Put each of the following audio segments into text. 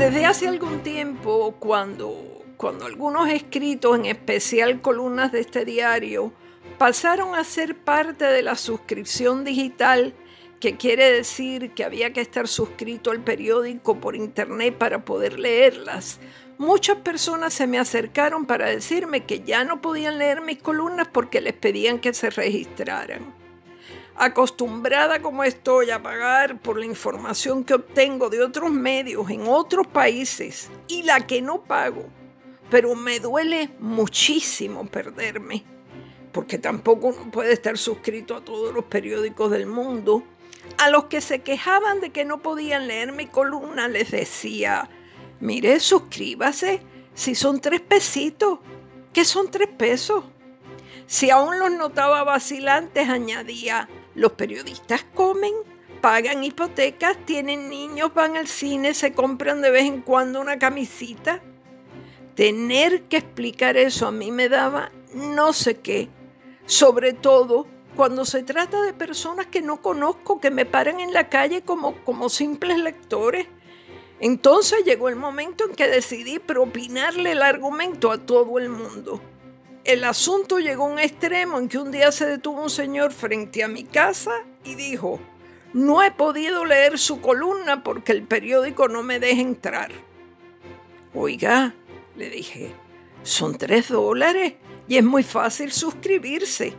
Desde hace algún tiempo, cuando, cuando algunos escritos, en especial columnas de este diario, pasaron a ser parte de la suscripción digital, que quiere decir que había que estar suscrito al periódico por internet para poder leerlas, muchas personas se me acercaron para decirme que ya no podían leer mis columnas porque les pedían que se registraran. Acostumbrada como estoy a pagar por la información que obtengo de otros medios en otros países y la que no pago, pero me duele muchísimo perderme, porque tampoco uno puede estar suscrito a todos los periódicos del mundo. A los que se quejaban de que no podían leer mi columna les decía, Mire, suscríbase. Si son tres pesitos, ¿qué son tres pesos? Si aún los notaba vacilantes, añadía, los periodistas comen, pagan hipotecas, tienen niños, van al cine, se compran de vez en cuando una camisita. Tener que explicar eso a mí me daba no sé qué, sobre todo cuando se trata de personas que no conozco, que me paran en la calle como, como simples lectores entonces llegó el momento en que decidí propinarle el argumento a todo el mundo. El asunto llegó a un extremo en que un día se detuvo un señor frente a mi casa y dijo, no he podido leer su columna porque el periódico no me deja entrar. Oiga, le dije, son tres dólares y es muy fácil suscribirse.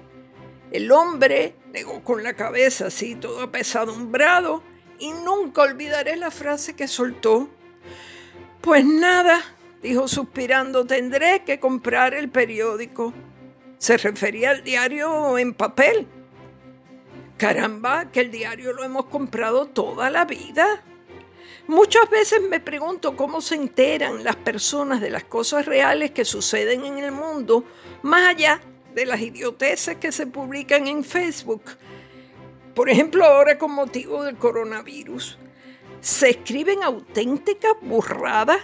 El hombre negó con la cabeza así, todo apesadumbrado, y nunca olvidaré la frase que soltó. Pues nada, dijo suspirando, tendré que comprar el periódico. Se refería al diario en papel. Caramba, que el diario lo hemos comprado toda la vida. Muchas veces me pregunto cómo se enteran las personas de las cosas reales que suceden en el mundo, más allá de las idioteces que se publican en Facebook por ejemplo, ahora con motivo del coronavirus, se escriben auténticas burradas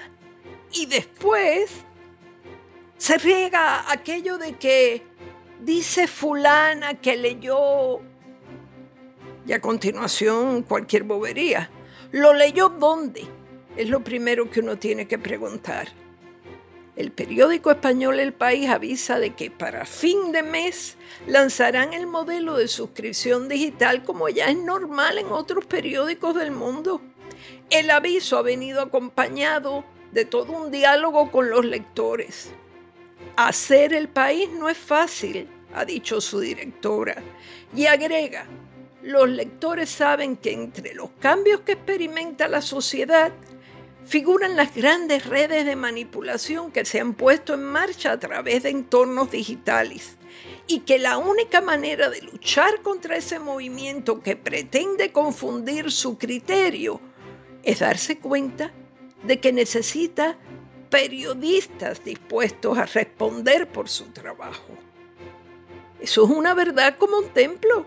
y después se riega aquello de que dice fulana que leyó y a continuación cualquier bobería. ¿Lo leyó dónde? Es lo primero que uno tiene que preguntar. El periódico español El País avisa de que para fin de mes lanzarán el modelo de suscripción digital como ya es normal en otros periódicos del mundo. El aviso ha venido acompañado de todo un diálogo con los lectores. Hacer el país no es fácil, ha dicho su directora, y agrega, los lectores saben que entre los cambios que experimenta la sociedad figuran las grandes redes de manipulación que se han puesto en marcha a través de entornos digitales y que la única manera de luchar contra ese movimiento que pretende confundir su criterio es darse cuenta de que necesita periodistas dispuestos a responder por su trabajo. Eso es una verdad como un templo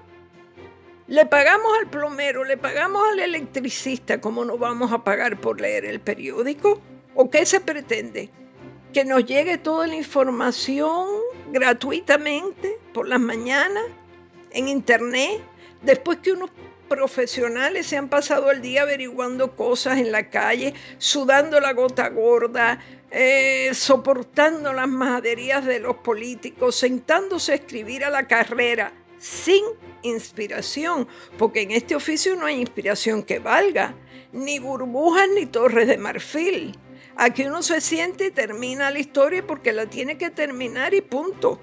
le pagamos al plomero, le pagamos al electricista, ¿cómo no vamos a pagar por leer el periódico? ¿O qué se pretende? ¿Que nos llegue toda la información gratuitamente por las mañanas, en internet, después que unos profesionales se han pasado el día averiguando cosas en la calle, sudando la gota gorda, eh, soportando las majaderías de los políticos, sentándose a escribir a la carrera sin inspiración, porque en este oficio no hay inspiración que valga, ni burbujas ni torres de marfil. Aquí uno se siente y termina la historia porque la tiene que terminar y punto.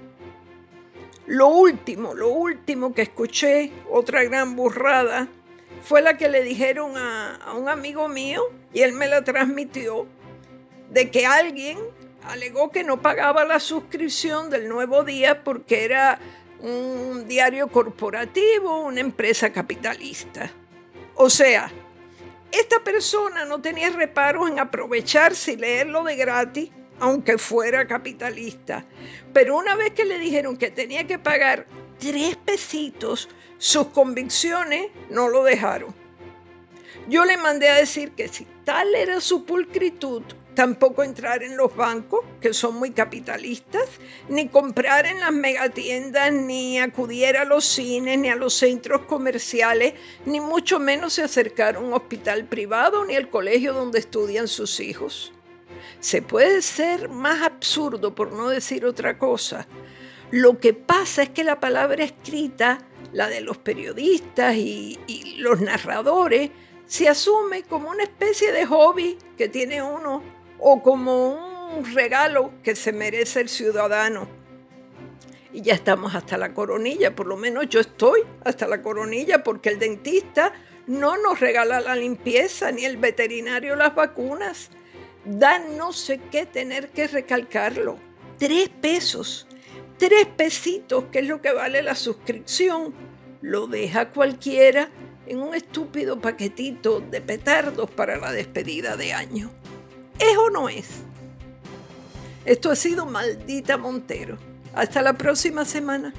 Lo último, lo último que escuché, otra gran burrada, fue la que le dijeron a, un amigo mío y él me la transmitió, de que alguien alegó que no pagaba la suscripción del nuevo día porque era un diario corporativo, una empresa capitalista. O sea, esta persona no tenía reparos en aprovecharse y leerlo de gratis, aunque fuera capitalista. Pero una vez que le dijeron que tenía que pagar tres pesitos, sus convicciones no lo dejaron. Yo le mandé a decir que si tal era su pulcritud, tampoco entrar en los bancos que son muy capitalistas, ni comprar en las megatiendas, ni acudir a los cines, ni a los centros comerciales, ni mucho menos se acercar a un hospital privado ni al colegio donde estudian sus hijos. Se puede ser más absurdo, por no decir otra cosa. Lo que pasa es que la palabra escrita, la de los periodistas y, los narradores, se asume como una especie de hobby que tiene uno o como un regalo que se merece el ciudadano. Y ya estamos hasta la coronilla, por lo menos yo estoy hasta la coronilla porque el dentista no nos regala la limpieza ni el veterinario las vacunas. Da no sé qué tener que recalcarlo. Tres pesos, tres pesitos, que es lo que vale la suscripción, lo deja cualquiera en un estúpido paquetito de petardos para la despedida de año. ¿Es o no es? Esto ha sido Maldita Montero. Hasta la próxima semana.